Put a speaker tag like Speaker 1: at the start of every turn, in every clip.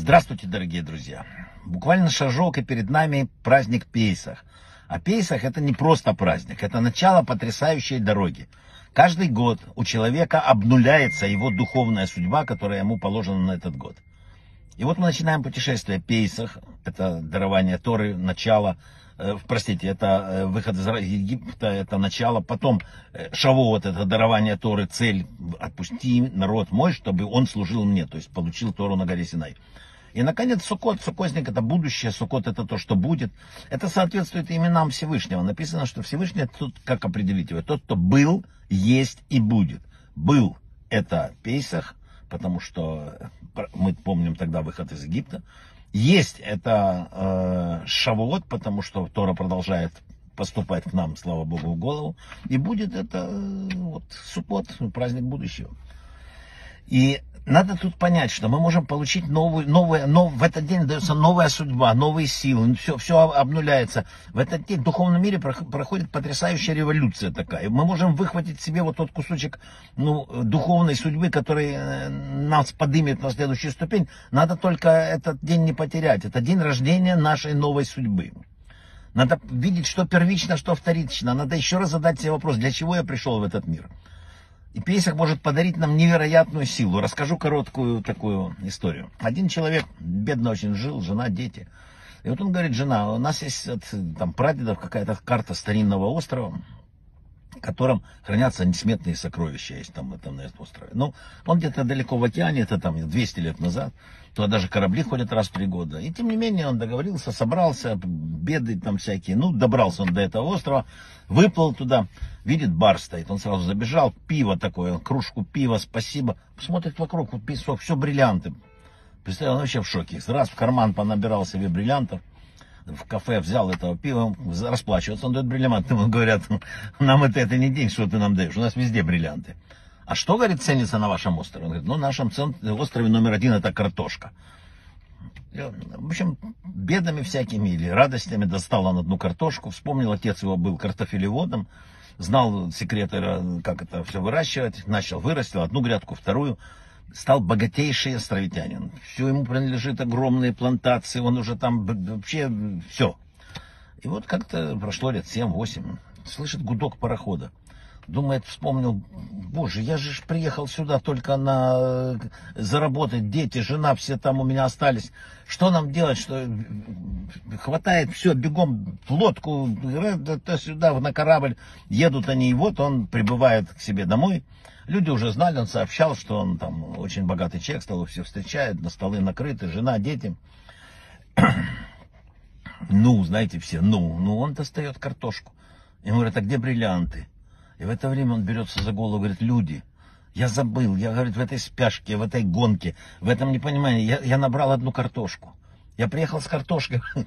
Speaker 1: Здравствуйте, дорогие друзья. Буквально шажок, и перед нами праздник Пейсах. А Пейсах это не просто праздник, это начало потрясающей дороги. Каждый год у человека обнуляется его духовная судьба, которая ему положена на этот год. И вот мы начинаем путешествие Пейсах, это дарование Торы, начало, э, простите, это э, выход из Египта, это начало, потом э, Шавуот, это дарование Торы, цель, отпусти народ мой, чтобы он служил мне, то есть получил Тору на горе Синай. И, наконец, Сукот, Сукозник это будущее, Сукот это то, что будет. Это соответствует именам Всевышнего. Написано, что Всевышний, тут как определить его? Тот, кто был, есть и будет. Был это Пейсах, потому что мы помним тогда выход из Египта. Есть это э, Шавуот, потому что Тора продолжает поступать к нам, слава Богу, в голову. И будет это э, вот, Сукот, праздник будущего. И надо тут понять, что мы можем получить новую, новую, нов, в этот день дается новая судьба, новые силы, все, все обнуляется. В этот день в духовном мире проходит потрясающая революция такая. Мы можем выхватить себе вот тот кусочек ну, духовной судьбы, который э, нас поднимет на следующую ступень. Надо только этот день не потерять. Это день рождения нашей новой судьбы. Надо видеть, что первично, что вторично. Надо еще раз задать себе вопрос, для чего я пришел в этот мир. И Песах может подарить нам невероятную силу. Расскажу короткую такую историю. Один человек бедно очень жил, жена, дети. И вот он говорит, жена, у нас есть от там, прадедов какая-то карта старинного острова, в котором хранятся несметные сокровища, есть там, этом, на этом острове. Ну, он где-то далеко в океане, это там 200 лет назад. Туда даже корабли ходят раз в три года. И тем не менее он договорился, собрался, беды там всякие. Ну, добрался он до этого острова, выплыл туда, видит, бар стоит. Он сразу забежал, пиво такое, кружку пива, спасибо. Смотрит вокруг, вот песок, все бриллианты. Представляю, он вообще в шоке. Раз в карман понабирал себе бриллиантов в кафе взял этого пива, расплачиваться, он дает бриллианты. Ему говорят, нам это, это не день, что ты нам даешь, у нас везде бриллианты. А что, говорит, ценится на вашем острове? Он говорит, ну, на нашем острове номер один это картошка. В общем, бедами всякими или радостями достал он одну картошку. Вспомнил, отец его был картофелеводом, знал секреты, как это все выращивать. Начал, вырастил одну грядку, вторую. Стал богатейший островитянин. Все ему принадлежит огромные плантации, он уже там вообще все. И вот как-то прошло лет 7-8, слышит гудок парохода. Думает, вспомнил, боже, я же приехал сюда только на э, заработать, дети, жена, все там у меня остались. Что нам делать, что хватает все, бегом в лодку, сюда, на корабль. Едут они, и вот он прибывает к себе домой. Люди уже знали, он сообщал, что он там очень богатый человек, стол все встречает, на столы накрыты, жена, дети. Ну, знаете все, ну, ну он достает картошку. Ему говорят, а где бриллианты? И в это время он берется за голову говорит, люди, я забыл, я, говорит, в этой спяшке, в этой гонке, в этом непонимании, я, я набрал одну картошку. Я приехал с картошкой.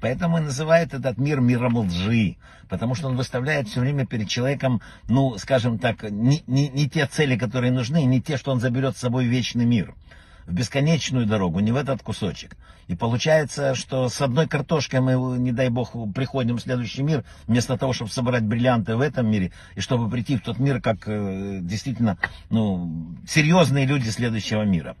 Speaker 1: Поэтому и называют этот мир миром лжи. Потому что он выставляет все время перед человеком, ну, скажем так, не, не, не те цели, которые нужны, не те, что он заберет с собой вечный мир в бесконечную дорогу, не в этот кусочек. И получается, что с одной картошкой мы, не дай бог, приходим в следующий мир, вместо того, чтобы собрать бриллианты в этом мире, и чтобы прийти в тот мир, как э, действительно ну, серьезные люди следующего мира.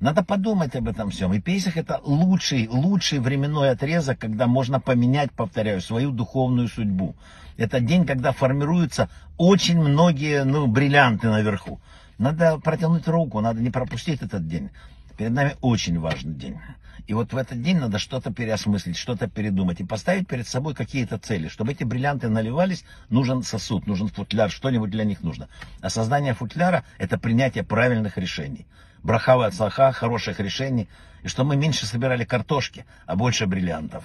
Speaker 1: Надо подумать об этом всем. И Песах это лучший, лучший временной отрезок, когда можно поменять, повторяю, свою духовную судьбу. Это день, когда формируются очень многие ну, бриллианты наверху. Надо протянуть руку, надо не пропустить этот день. Перед нами очень важный день. И вот в этот день надо что-то переосмыслить, что-то передумать и поставить перед собой какие-то цели. Чтобы эти бриллианты наливались, нужен сосуд, нужен футляр, что-нибудь для них нужно. Создание футляра – это принятие правильных решений. Брахава от слаха, хороших решений. И что мы меньше собирали картошки, а больше бриллиантов.